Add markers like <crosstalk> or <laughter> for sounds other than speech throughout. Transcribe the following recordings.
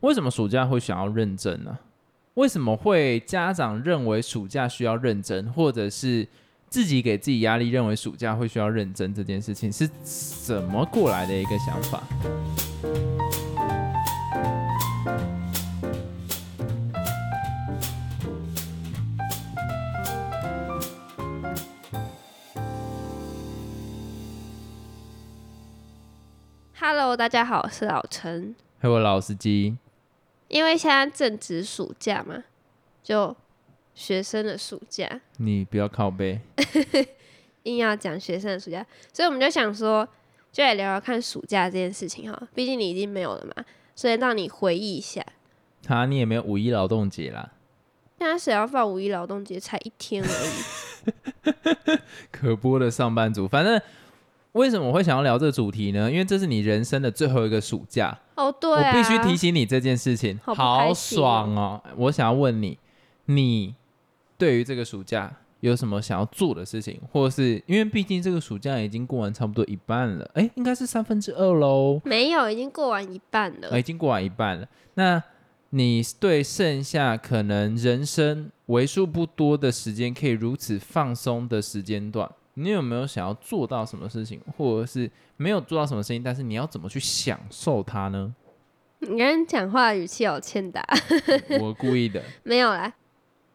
为什么暑假会想要认真呢？为什么会家长认为暑假需要认真，或者是自己给自己压力，认为暑假会需要认真这件事情是怎么过来的一个想法？Hello，大家好，我是老陈。还有老司机，因为现在正值暑假嘛，就学生的暑假，你不要靠背。<laughs> 硬要讲学生的暑假，所以我们就想说，就来聊聊看暑假这件事情哈。毕竟你已经没有了嘛，所以让你回忆一下。啊你也没有五一劳动节啦，现在谁要放五一劳动节？才一天而已。<laughs> 可播的上班族。反正为什么我会想要聊这个主题呢？因为这是你人生的最后一个暑假。哦，对、我必须提醒你这件事情，好好爽哦！我想要问你，你对于这个暑假有什么想要做的事情，或者是因为毕竟这个暑假已经过完差不多一半了，哎，应该是三分之二喽，没有，已经过完一半了。哎已经过完一半了。那你对剩下可能人生为数不多的时间，可以如此放松的时间段，你有没有想要做到什么事情，或者是没有做到什么事情，但是你要怎么去享受它呢？你刚刚讲话语气好欠打，我故意的。<laughs> 没有啦。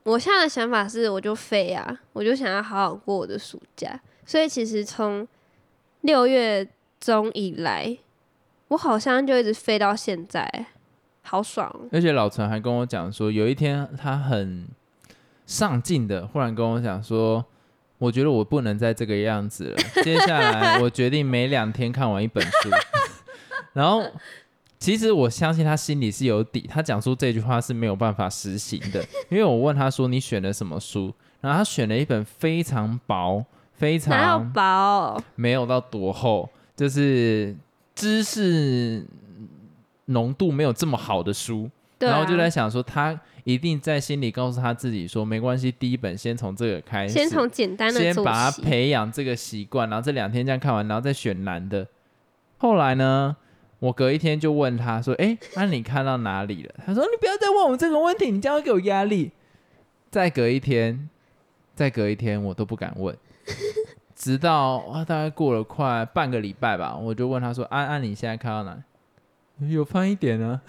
我现在的想法是，我就飞啊，我就想要好好过我的暑假。所以其实从六月中以来，我好像就一直飞到现在，好爽哦。而且老陈还跟我讲说，有一天他很上进的，忽然跟我讲说，我觉得我不能再这个样子了。接下来我决定每两天看完一本书。<laughs> 然后其实我相信他心里是有底，他讲出这句话是没有办法实行的，因为我问他说你选了什么书，然后他选了一本非常薄、非常薄哦、没有到多厚，就是知识浓度没有这么好的书。啊，然后就在想说，他一定在心里告诉他自己说，没关系，第一本先从这个开始，先从简单的先把它。培养这个习惯，然后这两天这样看完，然后再选难的。后来呢，我隔一天就问他说：“哎，那、你看到哪里了？”他说：“你不要再问我这个问题，你这样会给我压力。”再隔一天，再隔一天，我都不敢问，<laughs> 直到啊，大概过了快半个礼拜吧，我就问他说：“安、安，你现在看到哪？”有翻一点啊。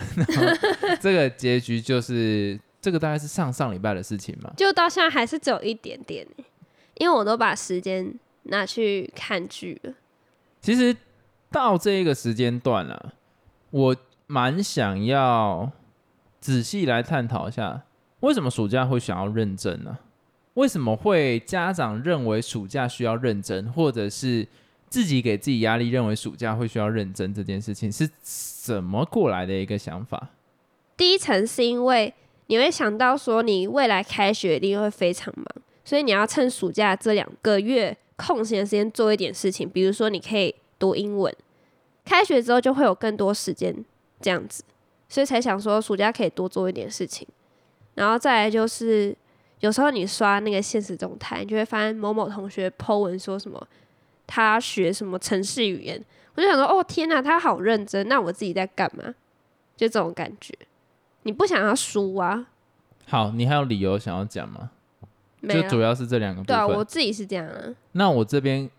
<laughs> 这个结局就是这个大概是上上礼拜的事情嘛。就到现在还是只有一点点欸因为我都把时间拿去看剧了。其实到这一个时间段了、我蛮想要仔细来探讨一下，为什么暑假会想要认真呢、为什么会家长认为暑假需要认真，或者是自己给自己压力，认为暑假会需要认真这件事情是怎么过来的一个想法？第一层是因为你会想到说，你未来开学一定会非常忙，所以你要趁暑假这两个月空闲的时间做一点事情，比如说你可以读英文，开学之后就会有更多时间这样子，所以才想说暑假可以多做一点事情。然后再来就是，有时候你刷那个现实动态，你就会发现某某同学 po 文说什么他学什么城市语言，我就想说，哦天呐，他好认真，那我自己在干嘛？就这种感觉。你不想要输啊？好，你还有理由想要讲吗？就主。要是这两个部分对啊，分。我自己是这样啊。那我这边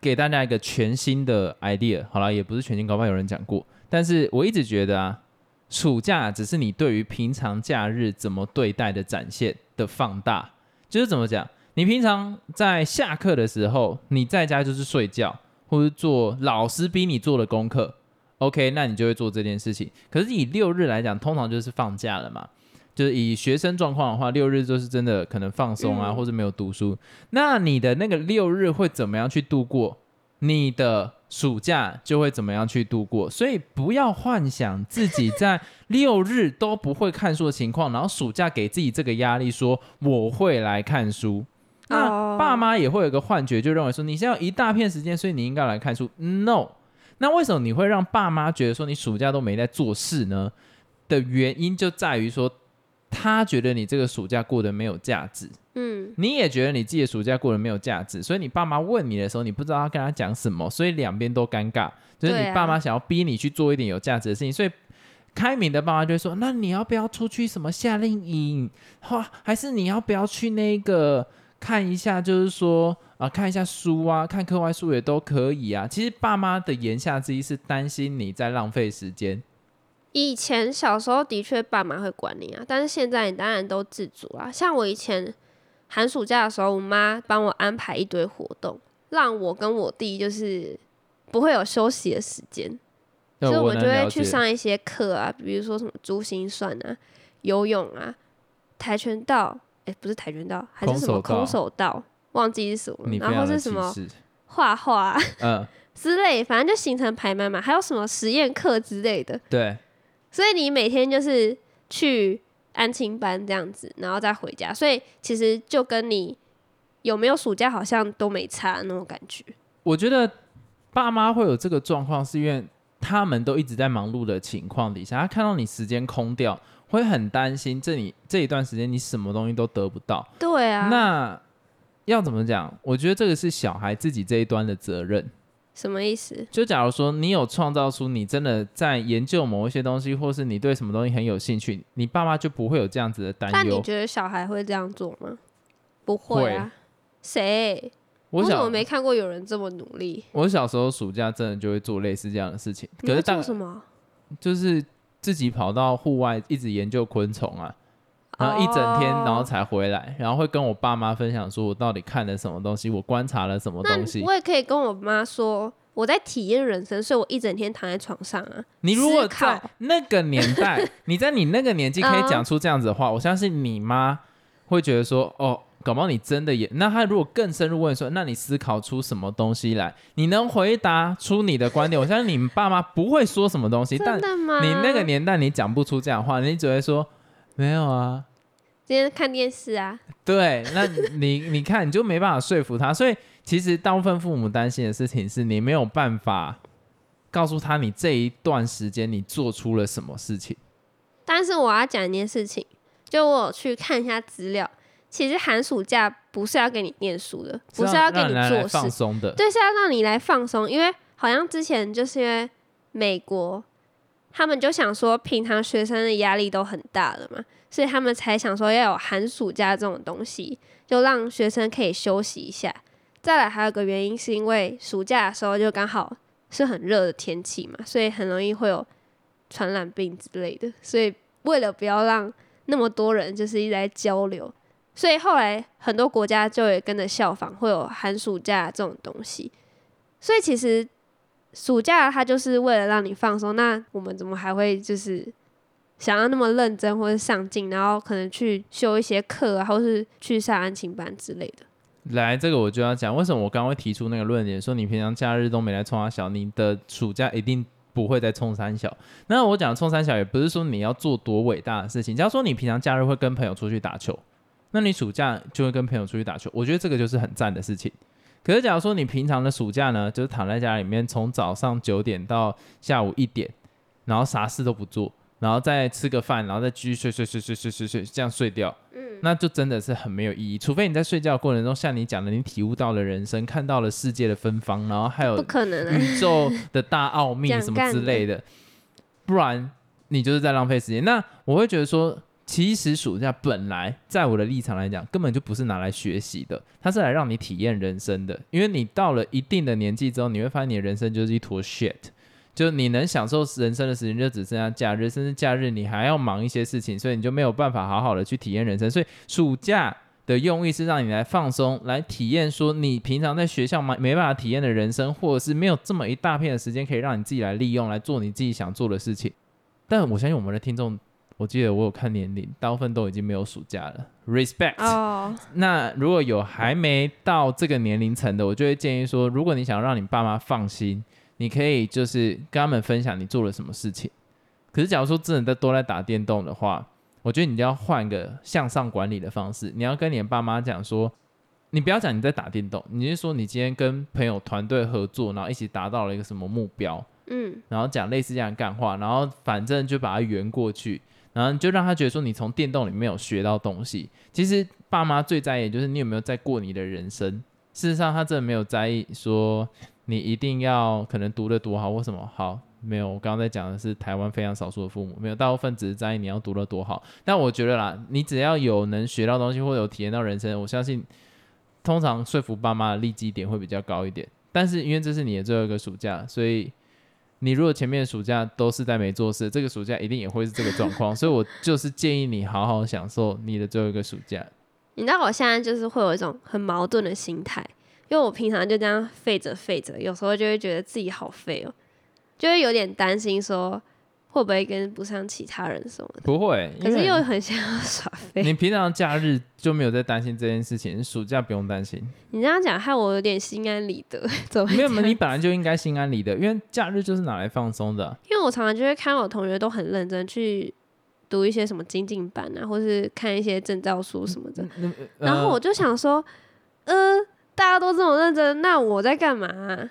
给大家一个全新的 idea，好了，也不是全新，搞不好有人讲过，但是我一直觉得啊，暑假只是你对于平常假日怎么对待的展现的放大，就是怎么讲，你平常在下课的时候，你在家就是睡觉，或者做老师逼你做的功课，OK，那你就会做这件事情。可是以六日来讲，通常就是放假了嘛。就是以学生状况的话，六日就是真的可能放松啊，嗯或者没有读书。那你的那个六日会怎么样去度过？你的暑假就会怎么样去度过？所以不要幻想自己在 <laughs> 六日都不会看书的情况，然后暑假给自己这个压力，说我会来看书。那哦爸妈也会有个幻觉，就认为说你现在有一大片时间，所以你应该来看书。No，那为什么你会让爸妈觉得说你暑假都没在做事呢？的原因就在于说，他觉得你这个暑假过得没有价值，嗯，你也觉得你自己的暑假过得没有价值，所以你爸妈问你的时候，你不知道要跟他讲什么，所以两边都尴尬。就是你爸妈想要逼你去做一点有价值的事情，所以开明的爸妈就会说，那你要不要出去什么夏令营？哇，还是你要不要去那个看一下，就是说啊，看一下书啊，看课外书也都可以啊。其实爸妈的言下之意是担心你在浪费时间。以前小时候的确爸妈会管你啊，但是现在你当然都自主啊。像我以前寒暑假的时候，我妈帮我安排一堆活动，让我跟我弟就是不会有休息的时间，所以我们就会去上一些课啊，比如说什么珠心算啊、游泳啊、跆拳道，哎，不是跆拳道，还是什么空手道，忘记是什么，然后是什么画画，嗯。<laughs> 之类，反正就行程排满满，还有什么实验课之类的，对。所以你每天就是去安亲班这样子，然后再回家，所以其实就跟你有没有暑假好像都没差那种感觉。我觉得爸妈会有这个状况，是因为他们都一直在忙碌的情况底下，他看到你时间空掉，会很担心这里这一段时间你什么东西都得不到。对啊。那要怎么讲？我觉得这个是小孩自己这一端的责任。什么意思？就假如说你有创造出你真的在研究某一些东西，或是你对什么东西很有兴趣，你爸妈就不会有这样子的担忧。那你觉得小孩会这样做吗？不会啊。谁？我怎么没看过有人这么努力？我小时候暑假真的就会做类似这样的事情。可是做什么？就是自己跑到户外一直研究昆虫啊。然后一整天，然后才回来，然后会跟我爸妈分享说，我到底看了什么东西，我观察了什么东西。我也可以跟我妈说，我在体验人生，所以我一整天躺在床上啊。你如果在那个年代，<laughs> 你在你那个年纪可以讲出这样子的话，我相信你妈会觉得说，哦，搞不好你真的也。那他如果更深入问说，那你思考出什么东西来？你能回答出你的观点？我相信你们爸妈不会说什么东西，但你那个年代你讲不出这样话，你只会说。没有啊，今天看电视啊。对，那你你看，你就没办法说服他。所以其实大部分父母担心的事情是你没有办法告诉他你这一段时间你做出了什么事情。但是我要讲一件事情，就我去看一下资料，其实寒暑假不是要给你念书的，不是要给你做放松的，对，是要让你来放松。因为好像之前就是因为美国。他们就想说，平常学生的压力都很大了嘛，所以他们才想说要有寒暑假这种东西，就让学生可以休息一下。再来还有个原因，是因为暑假的时候就刚好是很热的天气嘛，所以很容易会有传染病之类的。所以为了不要让那么多人就是一直在交流，所以后来很多国家就也跟着效仿，会有寒暑假这种东西。所以其实。暑假它就是为了让你放松，那我们怎么还会就是想要那么认真或者上进，然后可能去修一些课啊，或是去上安琴班之类的？来，这个我就要讲，为什么我刚刚会提出那个论点，说你平常假日都没来冲三小，你的暑假一定不会再冲三小。那我讲冲三小，也不是说你要做多伟大的事情，假如说你平常假日会跟朋友出去打球，那你暑假就会跟朋友出去打球，我觉得这个就是很赞的事情。可是，假如说你平常的暑假呢，就是躺在家里面，从早上九点到下午一点，然后啥事都不做，然后再吃个饭，然后再继续睡睡睡睡睡睡睡，这样睡掉，嗯，那就真的是很没有意义。除非你在睡觉过程中，像你讲的，你体悟到了人生，看到了世界的芬芳，然后还有不可能宇宙的大奥秘 <laughs> 什么之类的，不然你就是在浪费时间。那我会觉得说。其实暑假本来在我的立场来讲，根本就不是拿来学习的，它是来让你体验人生的。因为你到了一定的年纪之后，你会发现你的人生就是一坨 shit，就你能享受人生的时间就只剩下假日，甚至假日你还要忙一些事情，所以你就没有办法好好的去体验人生。所以暑假的用意是让你来放松，来体验说你平常在学校没没办法体验的人生，或者是没有这么一大片的时间可以让你自己来利用来做你自己想做的事情。但我相信我们的听众。我记得我有看年龄，大部分都已经没有暑假了。Respect。哦。那如果有还没到这个年龄层的，我就会建议说，如果你想让你爸妈放心，你可以就是跟他们分享你做了什么事情。可是假如说真的都在打电动的话，我觉得你就要换个向上管理的方式。你要跟你的爸妈讲说，你不要讲你在打电动，你是说你今天跟朋友团队合作，然后一起达到了一个什么目标？嗯。然后讲类似这样干话，然后反正就把它圆过去。然后就让他觉得说你从电动里面有学到东西。其实爸妈最在意就是你有没有在过你的人生。事实上他真的没有在意说你一定要可能读的多好或什么好，没有，我刚刚在讲的是台湾非常少数的父母，没有大部分只是在意你要读的多好。但我觉得啦，你只要有能学到东西或者有体验到人生，我相信通常说服爸妈的利基点会比较高一点。但是因为这是你的最后一个暑假，所以你如果前面暑假都是在没做事，这个暑假一定也会是这个状况。所以我就是建议你好好享受你的最后一个暑假。你知道我现在就是会有一种很矛盾的心态，因为我平常就这样废着废着，有时候就会觉得自己好废哦，就会有点担心说会不会跟不上其他人什么的。不会，可是又很想要耍废。你平常假日就没有在担心这件事情，暑假不用担心。你这样讲害我有点心安理得，<laughs> 怎么会没有，这样你本来就应该心安理得，因为假日就是拿来放松的啊。因为我常常就会看我同学都很认真去读一些什么精进班啊，或是看一些证照书什么的，那然后我呃就想说，呃，大家都这么认真，那我在干嘛啊、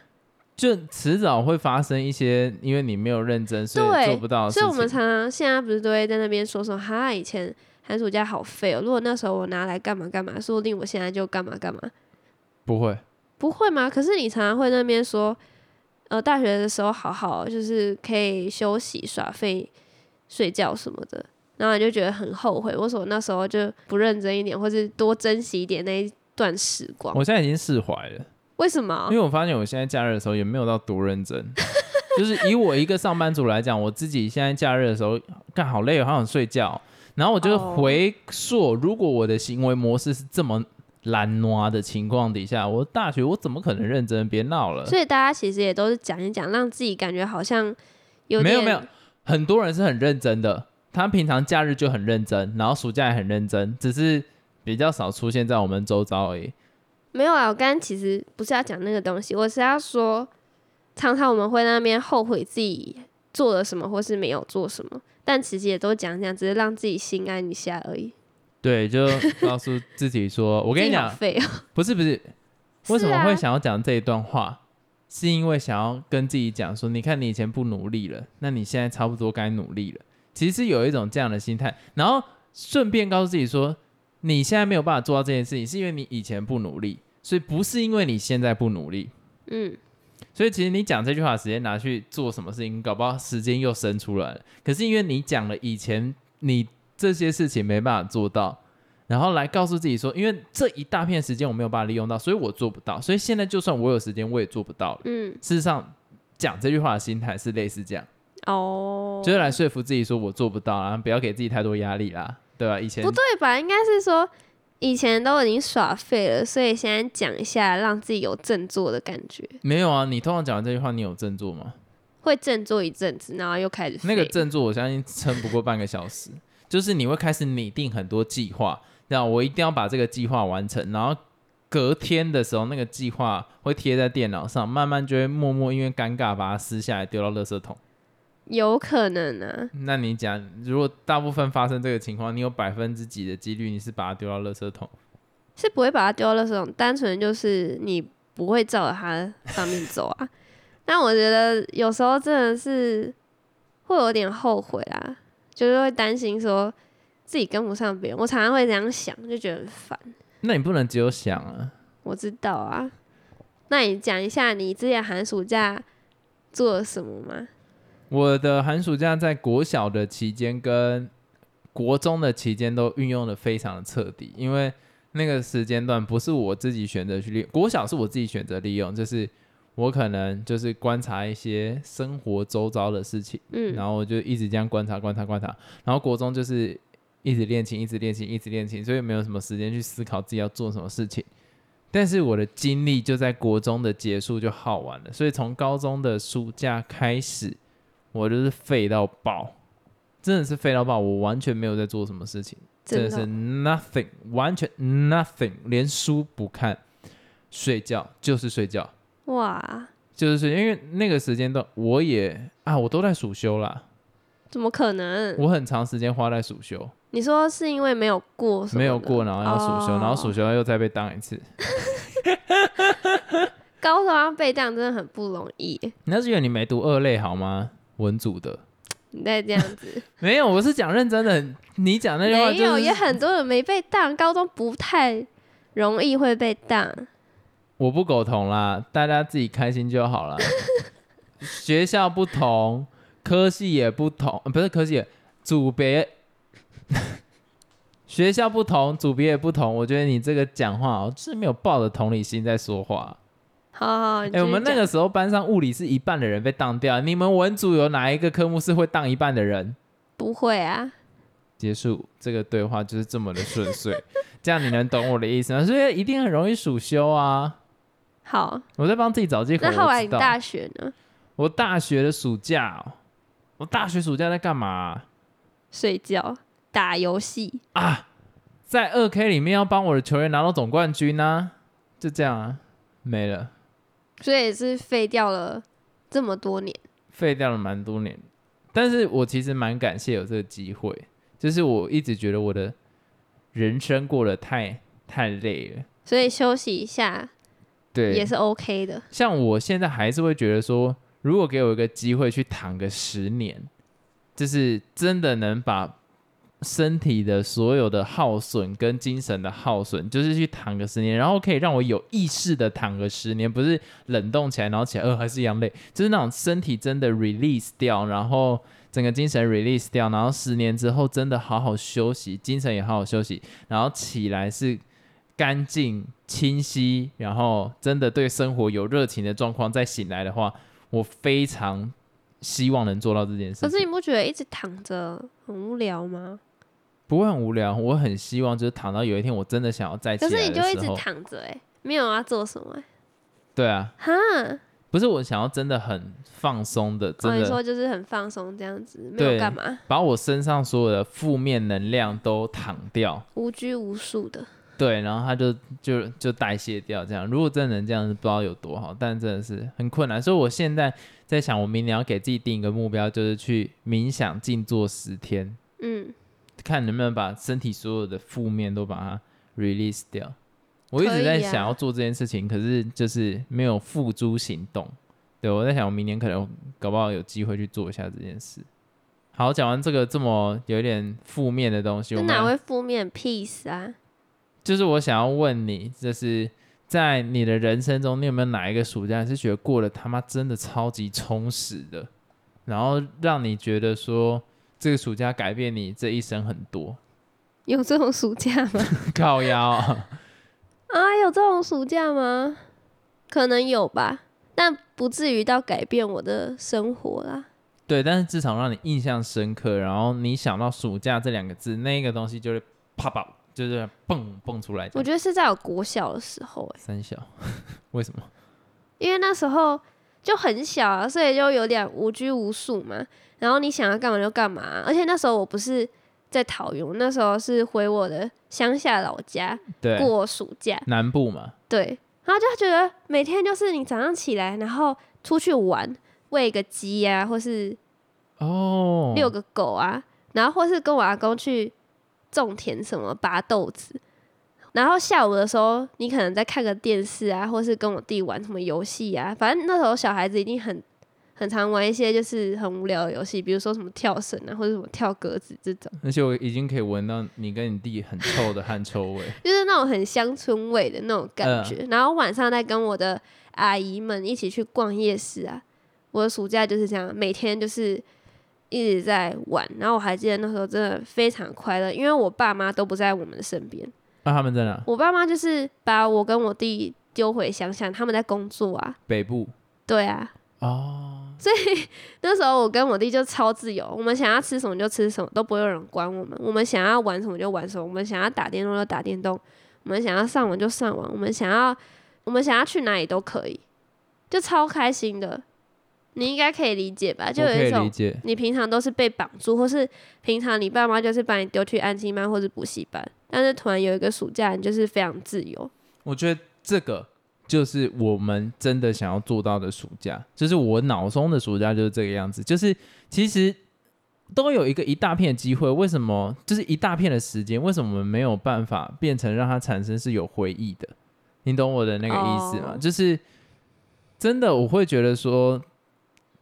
就迟早会发生一些，因为你没有认真，所以做不到。所以我们常常现在不是都会在那边说说，哈，以前寒暑假好废哦，如果那时候我拿来干嘛干嘛，说不定我现在就干嘛干嘛，不会，不会吗？可是你常常会在那边说，呃，大学的时候好好，就是可以休息、耍废、睡觉什么的，然后你就觉得很后悔，为什么那时候就不认真一点，或是多珍惜一点那一段时光？我现在已经释怀了，为什么因？为我发现我现在假日的时候也没有到多认真。<laughs> 就是以我一个上班族来讲，我自己现在假日的时候干好累哦，好想睡觉。然后我就哦回溯，如果我的行为模式是这么懒惰的情况底下，我大学我怎么可能认真？别闹了。所以大家其实也都是讲一讲，让自己感觉好像有点没有没有，很多人是很认真的，他平常假日就很认真，然后暑假也很认真，只是比较少出现在我们周遭而已。没有啊，我刚刚其实不是要讲那个东西，我是要说，常常我们会在那边后悔自己做了什么，或是没有做什么，但其实也都讲讲，只是让自己心安一下而已。对，就告诉自己说，我跟你讲，废哦，不是不是，为什么会想要讲这一段话？是因为想要跟自己讲说，你看你以前不努力了，那你现在差不多该努力了。其实有一种这样的心态，然后顺便告诉自己说，你现在没有办法做到这件事情，是因为你以前不努力，所以不是因为你现在不努力。嗯，所以其实你讲这句话的时间拿去做什么事情，搞不好时间又生出来了。可是因为你讲了以前你这些事情没办法做到，然后来告诉自己说，因为这一大片时间我没有办法利用到，所以我做不到。所以现在就算我有时间，我也做不到了。嗯，事实上，讲这句话的心态是类似这样，哦，就是来说服自己说我做不到啊，不要给自己太多压力啦，对吧、以前不对吧？应该是说以前都已经耍废了，所以现在讲一下，让自己有振作的感觉，没有啊。你通常讲完这句话，你有振作吗？会振作一阵子，然后又开始那个振作，我相信撑不过半个小时。就是你会开始拟定很多计划，这样我一定要把这个计划完成，然后隔天的时候，那个计划会贴在电脑上，慢慢就会默默因为尴尬把它撕下来丢到垃圾桶。有可能啊，那你讲，如果大部分发生这个情况，你有百分之几的几率你是把它丢到垃圾桶？是不会把它丢到垃圾桶，单纯就是你不会照着它上面走啊。<laughs> 但我觉得有时候真的是会有点后悔啊，就是会担心说自己跟不上别人。我常常会这样想，就觉得很烦。那你不能只有想啊，我知道啊，那你讲一下你之前寒暑假做了什么吗？我的寒暑假在国小的期间跟国中的期间都运用的非常的彻底，因为那个时间段不是我自己选择去利用，国小是我自己选择利用，就是我可能就是观察一些生活周遭的事情，嗯，然后我就一直这样观察观察观察，然后国中就是一直练琴，一直练琴，一直练琴，所以没有什么时间去思考自己要做什么事情。但是我的精力就在国中的结束就耗完了，所以从高中的暑假开始，我就是废到爆，真的是废到爆，我完全没有在做什么事情，真的是 nothing，完全 nothing，连书不看，睡觉就是睡觉，哇，就是睡，因为那个时间段我也啊，我都在暑休啦，怎么可能？我很长时间花在暑休，你说是因为没有过？没有过，然后要暑休，哦然后暑休又再被当一次。<laughs> 高中要背这样真的很不容易耶。那是因为你没读二类好吗？文组的你再这样子，<laughs> 没有，我是讲认真的。你讲那句话没有，也很多人没被当，高中不太容易会被当。我不苟同啦，大家自己开心就好啦。<laughs> 学校不同，科系也不同，呃不是科系，组别。<laughs> 学校不同，组别也不同。我觉得你这个讲话哦，就是没有抱着同理心在说话。好好好，哎、哎我们那个时候班上物理是一半的人被当掉，你们文组有哪一个科目是会当一半的人？不会啊，结束这个对话就是这么的顺遂，<laughs> 这样你能懂我的意思吗？所以一定很容易暑修啊！好。我在帮自己找借口。那后来你大学呢？我大学的暑假、哦，我大学暑假在干嘛啊、睡觉、打游戏，啊在二 K 里面要帮我的球员拿到总冠军呢、就这样啊，没了，所以也是废掉了这么多年。废掉了蛮多年。但是我其实蛮感谢有这个机会，就是我一直觉得我的人生过得太太累了，所以休息一下对，也是 OK 的。像我现在还是会觉得说，如果给我一个机会去躺个十年，就是真的能把身体的所有的耗损跟精神的耗损，就是去躺个十年，然后可以让我有意识的躺个十年，不是冷冻起来，然后起来呃还是一样累，就是那种身体真的 release 掉，然后整个精神 release 掉，然后十年之后真的好好休息，精神也好好休息，然后起来是干净清晰，然后真的对生活有热情的状况再醒来的话，我非常希望能做到这件事。可是你不觉得一直躺着很无聊吗？不会很无聊，我很希望就是躺到有一天我真的想要再起可是你就一直的时候，躺着，哎，没有要做什么、欸，对啊，哈。不是我想要真的很放松的，真的说就是很放松这样子，没有干嘛，把我身上所有的负面能量都躺掉，无拘无束的。对，然后他就就就代谢掉这样。如果真的能这样，不知道有多好，但真的是很困难。所以我现在在想，我明年要给自己定一个目标，就是去冥想静坐十天，嗯，看能不能把身体所有的负面都把它 release 掉。我一直在想要做这件事情，可是就是没有付诸行动。对我在想，我明年可能搞不好有机会去做一下这件事。好，讲完这个这么有一点负面的东西，我哪会负面 peace 啊？就是我想要问你，就是在你的人生中，你有没有哪一个暑假是觉得过得他妈真的超级充实的，然后让你觉得说这个暑假改变你这一生很多？有这种暑假吗？<laughs> 靠腰啊，啊，有这种暑假吗？可能有吧，但不至于到改变我的生活啦。对，但是至少让你印象深刻，然后你想到暑假这两个字，那个东西就会啪啪，就是蹦蹦出来。我觉得是在我国小的时候、欸，三小，<laughs> 为什么？因为那时候就很小啊，所以就有点无拘无束嘛。然后你想要干嘛？就干嘛，而且那时候我不是在桃园，那时候是回我的乡下老家对，过暑假，南部嘛，对，然后就觉得每天就是你早上起来，然后出去玩，喂个鸡啊，或是哦，遛个狗啊，然后或是跟我阿公去种田什么拔豆子，然后下午的时候你可能在看个电视啊，或是跟我弟玩什么游戏啊，反正那时候小孩子一定很很常玩一些就是很无聊的游戏，比如说什么跳绳啊，或者什么跳格子这种，而且我已经可以闻到你跟你弟很臭的汗臭味。<laughs> 就是那种很乡村味的那种感觉。然后晚上再跟我的阿姨们一起去逛夜市啊，我的暑假就是这样，每天就是一直在玩。然后我还记得那时候真的非常快乐，因为我爸妈都不在我们的身边。那、他们在哪？我爸妈就是把我跟我弟丢回乡下，他们在工作啊。北部。对啊，哦，所以那时候我跟我弟就超自由，我们想要吃什么就吃什么，都不会有人管我们。我们想要玩什么就玩什么，我们想要打电动就打电动，我们想要上网就上网，我们想要我们想要去哪里都可以，就超开心的。你应该可以理解吧？就有一种。你平常都是被绑住，或是平常你爸妈就是把你丢去安亲班或是补习班，但是突然有一个暑假，你就是非常自由。我觉得这个就是我们真的想要做到的暑假，就是我脑中的暑假就是这个样子。就是其实都有一个一大片的机会，为什么就是一大片的时间，为什么我们没有办法变成让它产生是有回忆的？你懂我的那个意思吗哦就是真的，我会觉得说，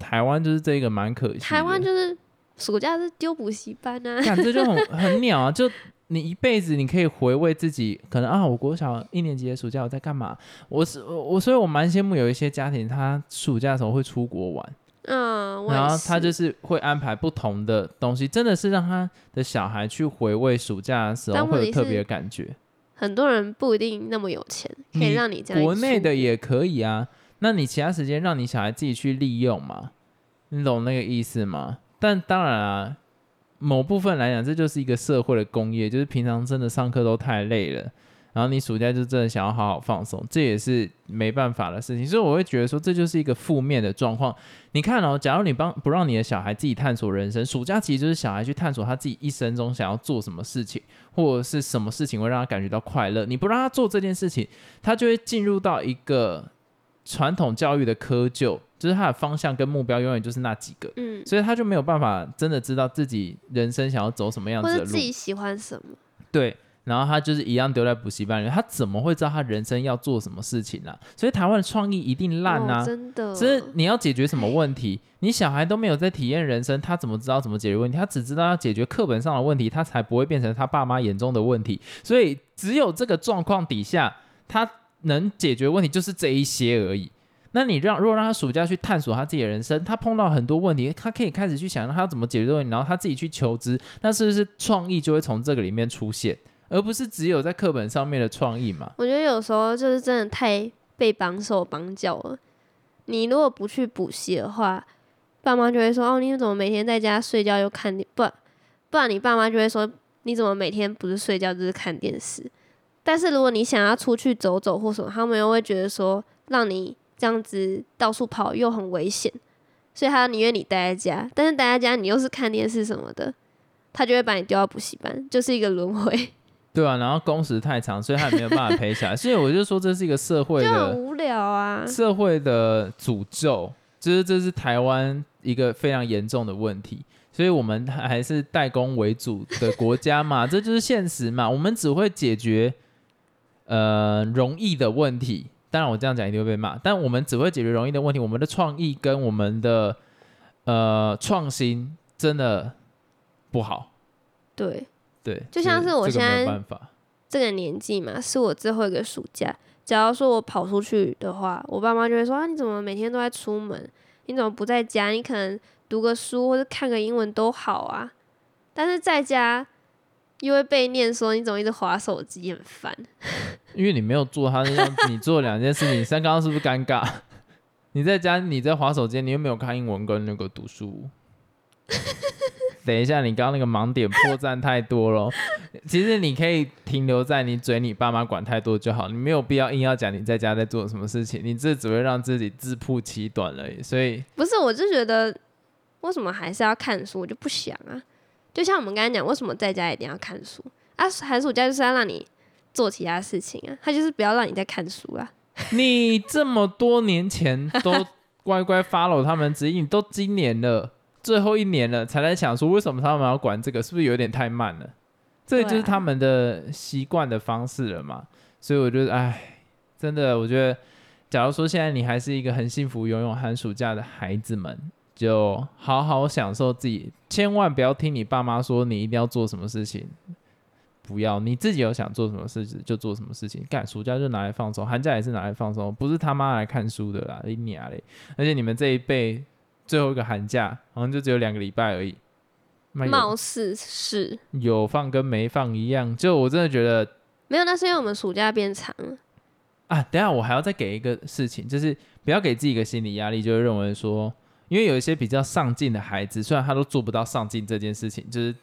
台湾就是这个蛮可惜。台湾就是暑假是丢补习班啊，感这就很 <laughs> 很鸟啊！就你一辈子，你可以回味自己，可能啊，我国小一年级的暑假我在干嘛？我是我，我所以我蛮羡慕有一些家庭，他暑假的时候会出国玩，嗯，然后他就是会安排不同的东西，真的是让他的小孩去回味暑假的时候会有特别的感觉。很多人不一定那么有钱，可以你让你这样一国内的也可以啊，那你其他时间让你小孩自己去利用嘛，你懂那个意思吗？但当然啊，某部分来讲，这就是一个社会的工业，就是平常真的上课都太累了，然后你暑假就真的想要好好放松，这也是没办法的事情。所以我会觉得说，这就是一个负面的状况。你看哦，假如你帮不让你的小孩自己探索人生，暑假其实就是小孩去探索他自己一生中想要做什么事情，或者是什么事情会让他感觉到快乐。你不让他做这件事情，他就会进入到一个传统教育的窠臼，就是他的方向跟目标永远就是那几个，嗯，所以他就没有办法真的知道自己人生想要走什么样子的路。者自己喜欢什么，对，然后他就是一样丢在补习班里面，他怎么会知道他人生要做什么事情呢、所以台湾的创意一定烂啊！哦、真的，所以你要解决什么问题？你小孩都没有在体验人生，他怎么知道怎么解决问题？他只知道要解决课本上的问题，他才不会变成他爸妈眼中的问题。所以只有这个状况底下，他能解决问题就是这一些而已。那你让如果让他暑假去探索他自己的人生，他碰到很多问题，他可以开始去想他要怎么解决问题，然后他自己去求知，那是不是创意就会从这个里面出现，而不是只有在课本上面的创意嘛？我觉得有时候就是真的太被绑手绑脚了。你如果不去补习的话，爸妈就会说：“哦，你怎么每天在家睡觉又看电？不，不然你爸妈就会说：你怎么每天不是睡觉就是看电视？但是如果你想要出去走走或什么，他们又会觉得说，让你这样子到处跑又很危险，所以他宁愿你待在家。但是待在家你又是看电视什么的，他就会把你丢到补习班，就是一个轮回，<laughs> 对啊，然后工时太长，所以他也没有办法陪小孩。所以我就说这是一个社会的无聊啊。社会的诅咒，就是这是台湾一个非常严重的问题。所以我们还是代工为主的国家嘛，这就是现实嘛。我们只会解决呃容易的问题，当然我这样讲一定会被骂，但我们只会解决容易的问题。我们的创意跟我们的呃创新真的不好，对，对，就像是我现在。这个年纪嘛，是我最后一个暑假。假如说我跑出去的话，我爸妈就会说：“啊，你怎么每天都在出门？你怎么不在家？你可能读个书或者看个英文都好啊。”但是在家又会被念说：“你怎么一直划手机，很烦。<laughs> 因为你没有做他让你做两件事情，你三刚刚是不是尴尬？<laughs> 你在家你在划手机，你又没有看英文跟那个读书。等一下，你刚刚那个盲点破绽太多了。其实你可以停留在你嘴你爸妈管太多就好，你没有必要硬要讲你在家在做什么事情，你这只会让自己自曝其短而已。所以”不是，我就觉得为什么还是要看书？我就不想啊。就像我们刚才讲，为什么在家一定要看书啊？寒暑假就是要让你做其他事情啊，他就是不要让你在看书啦。<laughs> 你这么多年前都 <laughs> 乖乖 follow 他们指引，都今年了，最后一年了，才来想说为什么他们要管这个，是不是有点太慢了？这个就是他们的习惯的方式了嘛。所以我觉得，哎，真的，我觉得，假如说现在你还是一个很幸福拥有寒暑假的孩子们，就好好享受自己，千万不要听你爸妈说你一定要做什么事情。不要，你自己有想做什么事情就做什么事情。干暑假就拿来放松，寒假也是拿来放松，不是他妈来看书的啦，你娘嘞！而且你们这一辈最后一个寒假好像就只有两个礼拜而已，貌似是有放跟没放一样。就我真的觉得没有，那是因为我们暑假变长了。啊，等下我还要再给一个事情，就是不要给自己一个心理压力，就是认为说，因为有一些比较上进的孩子，虽然他都做不到上进这件事情，就是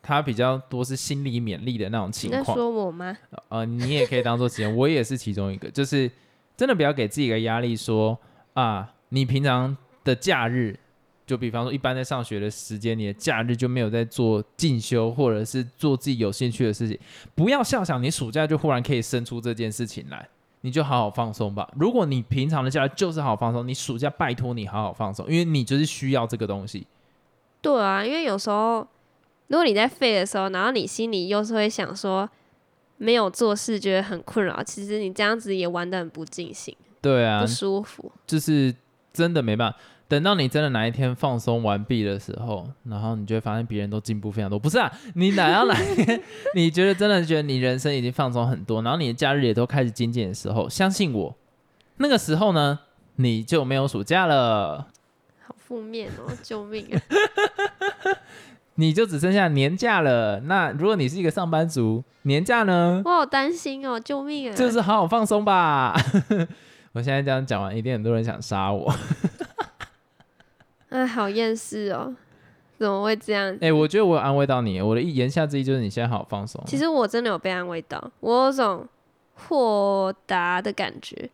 他比较多是心理勉励的那种情况。说我吗？呃，你也可以当做其中，我也是其中一个，就是真的不要给自己一个压力说啊，你平常的假日，就比方说一般在上学的时间，你的假日就没有在做进修或者是做自己有兴趣的事情，不要笑想你暑假就忽然可以生出这件事情来。你就好好放松吧。如果你平常的假日就是好好放松，你暑假拜托你好好放松，因为你就是需要这个东西。对啊，因为有时候如果你在废的时候，然后你心里又是会想说没有做事觉得很困扰，其实你这样子也玩的很不尽兴，对啊不，舒服。就是真的没办法。等到你真的哪一天放松完毕的时候，然后你就会发现别人都进步非常多。不是啊，你哪要哪一天你觉得真的觉得你人生已经放松很多，然后你的假日也都开始精简的时候，相信我，那个时候呢，你就没有暑假了。好负面哦，救命啊！你就只剩下年假了。那如果你是一个上班族，年假呢？我好担心哦，救命啊！就是好好放松吧。<laughs> 我现在这样讲完，一定很多人想杀我。哎，好厌世哦，怎么会这样？哎、我觉得我有安慰到你。我的言下之意就是你现在好好放松。其实我真的有被安慰到，我有种豁达的感觉，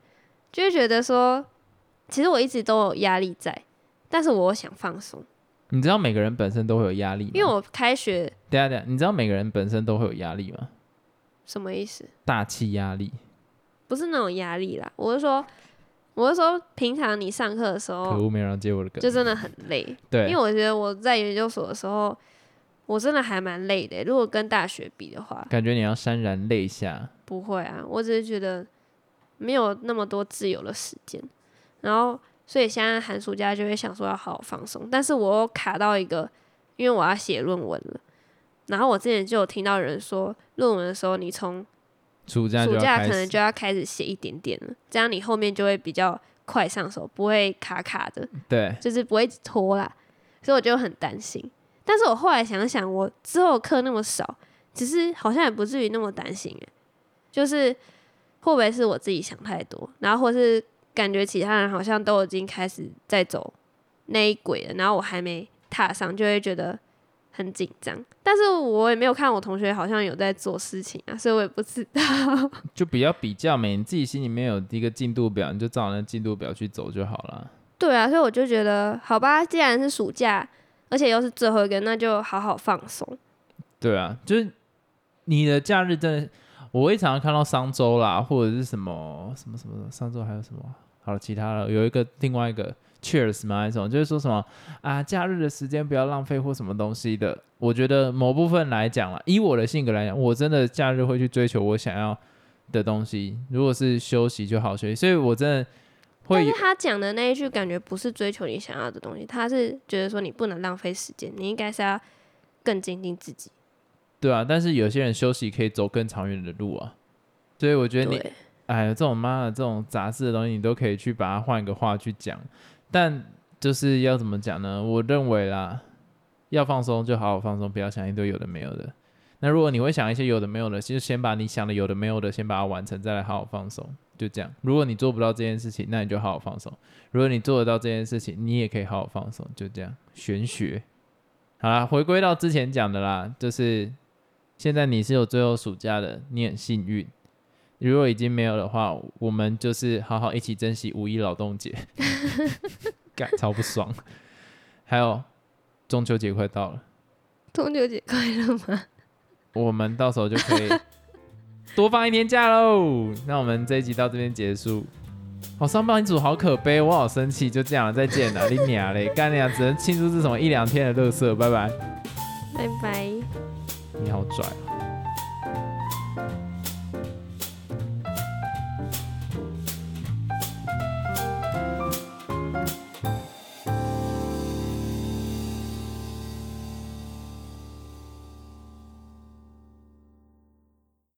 就会觉得说，其实我一直都有压力在，但是我想放松，你知道每个人本身都会有压力吗？因为我开学等一下等一下，你知道每个人本身都会有压力吗？什么意思？大气压力。不是那种压力啦，我是说，我是说，平常你上课的时可候恶，没有人接我的梗。就真的很累，对，因为我觉得我在研究所的时候，我真的还蛮累的。如果跟大学比的话，感觉你要潸然泪下。不会啊，我只是觉得没有那么多自由的时间，然后所以现在寒暑假就会想说要好好放松，但是我又卡到一个，因为我要写论文了。然后我之前就有听到人说，论文的时候你从暑假暑假。可能就要开始写一点点了，这样你后面就会比较快上手，不会卡卡的，对，就是不会拖啦。所以我就很担心。但是我后来想想，我之后课那么少，其实好像也不至于那么担心诶。就是会不会是我自己想太多，然后或是感觉其他人好像都已经开始在走那一轨了，然后我还没踏上，就会觉得很紧张。但是我也没有看我同学好像有在做事情啊，所以我也不知道。<laughs> 就比较比较没，你自己心里面有一个进度表，你就照那进度表去走就好了。对啊，所以我就觉得，好吧，既然是暑假，而且又是最后一个，那就好好放松。对啊，就是你的假日真的，我会常常看到商周啦，或者是什么什么什么商周还有什么，好了，其他的有一个另外一个 Cheers 嘛，那种就是说什么啊，假日的时间不要浪费或什么东西的。我觉得某部分来讲啦，以我的性格来讲，我真的假日会去追求我想要的东西。如果是休息就好休息，所以我真的会但是他讲的那一句，感觉不是追求你想要的东西，他是觉得说你不能浪费时间，你应该是要更精进自己。对啊，但是有些人休息可以走更长远的路啊，所以我觉得你对，哎，这种妈的这种杂志的东西，你都可以去把它换一个话去讲，但就是要怎么讲呢？我认为啦，要放松就好好放松，不要想一堆有的没有的。那如果你会想一些有的没有的，其实先把你想的有的没有的先把它完成，再来好好放松，就这样。如果你做不到这件事情，那你就好好放松；如果你做得到这件事情，你也可以好好放松，就这样。玄学，好啦，回归到之前讲的啦，就是现在你是有最后暑假的，你很幸运。如果已经没有的话，我们就是好好一起珍惜五一劳动节，<laughs> 感超不爽。还有中秋节快到了，中秋节快乐吗？我们到时候就可以多放一天假喽。那我们这一集到这边结束。好、上班族好可悲，我好生气，就这样了，再见了，你娘嘞，干娘只能庆祝这什么一两天的乐色，拜拜。拜拜。你好拽哦。